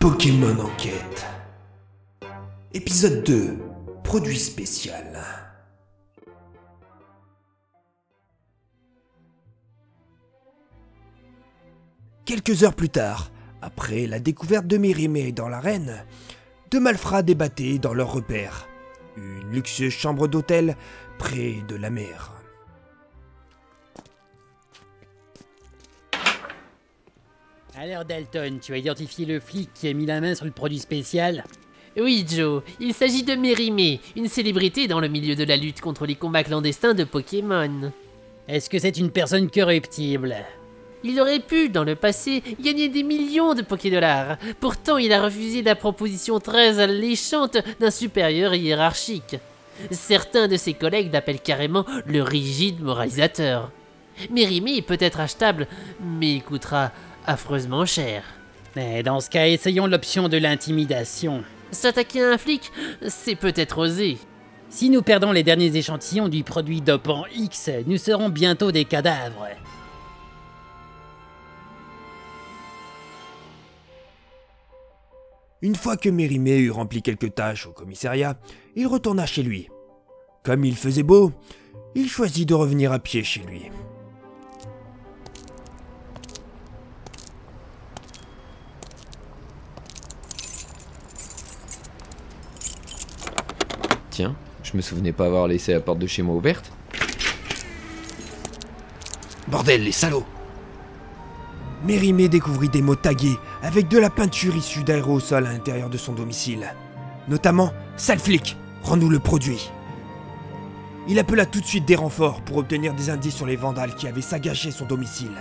Pokémon Enquête. Épisode 2. Produit spécial. Quelques heures plus tard, après la découverte de Mérimée dans l'arène, deux malfrats débattaient dans leur repère. Une luxueuse chambre d'hôtel près de la mer. Alors Dalton, tu as identifié le flic qui a mis la main sur le produit spécial Oui, Joe, il s'agit de Mérimée, une célébrité dans le milieu de la lutte contre les combats clandestins de Pokémon. Est-ce que c'est une personne corruptible? Il aurait pu, dans le passé, gagner des millions de Pokédollars. Pourtant, il a refusé la proposition très alléchante d'un supérieur hiérarchique. Certains de ses collègues l'appellent carrément le rigide moralisateur. Mérimée peut être achetable, mais il coûtera affreusement cher. Mais dans ce cas, essayons l'option de l'intimidation. S'attaquer à un flic, c'est peut-être osé. Si nous perdons les derniers échantillons du produit dopant X, nous serons bientôt des cadavres. Une fois que Mérimée eut rempli quelques tâches au commissariat, il retourna chez lui. Comme il faisait beau, il choisit de revenir à pied chez lui. Tiens, je me souvenais pas avoir laissé la porte de chez moi ouverte. Bordel, les salauds Mérimée découvrit des mots tagués avec de la peinture issue d'aérosols à l'intérieur de son domicile. Notamment Sale flic, rends-nous le produit. Il appela tout de suite des renforts pour obtenir des indices sur les vandales qui avaient sagagé son domicile.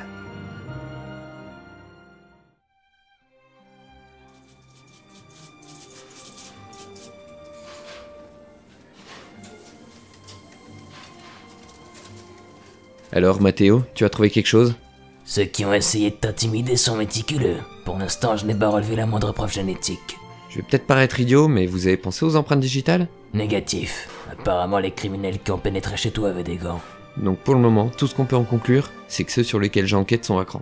Alors, Mathéo, tu as trouvé quelque chose? Ceux qui ont essayé de t'intimider sont méticuleux. Pour l'instant, je n'ai pas relevé la moindre preuve génétique. Je vais peut-être paraître idiot, mais vous avez pensé aux empreintes digitales? Négatif. Apparemment, les criminels qui ont pénétré chez toi avaient des gants. Donc pour le moment, tout ce qu'on peut en conclure, c'est que ceux sur lesquels j'enquête sont à cran.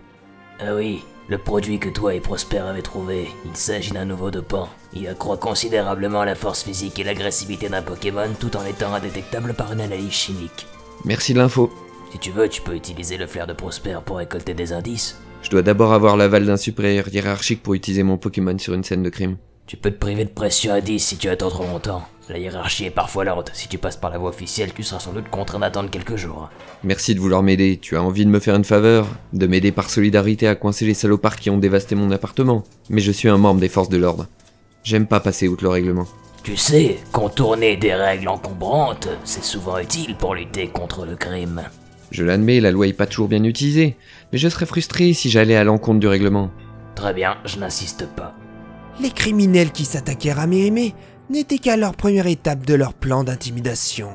Ah oui, le produit que toi et Prosper avez trouvé, il s'agit d'un nouveau dopant. Il accroît considérablement la force physique et l'agressivité d'un Pokémon tout en étant indétectable par une analyse chimique. Merci de l'info. Si tu veux, tu peux utiliser le flair de Prosper pour récolter des indices. Je dois d'abord avoir l'aval d'un supérieur hiérarchique pour utiliser mon Pokémon sur une scène de crime. Tu peux te priver de pression à 10 si tu attends trop longtemps. La hiérarchie est parfois lente. Si tu passes par la voie officielle, tu seras sans doute contraint d'attendre quelques jours. Merci de vouloir m'aider. Tu as envie de me faire une faveur? De m'aider par solidarité à coincer les salopards qui ont dévasté mon appartement. Mais je suis un membre des forces de l'ordre. J'aime pas passer outre le règlement. Tu sais, contourner des règles encombrantes, c'est souvent utile pour lutter contre le crime. Je l'admets, la loi est pas toujours bien utilisée, mais je serais frustré si j'allais à l'encontre du règlement. Très bien, je n'insiste pas. Les criminels qui s'attaquèrent à Mérimée n'étaient qu'à leur première étape de leur plan d'intimidation.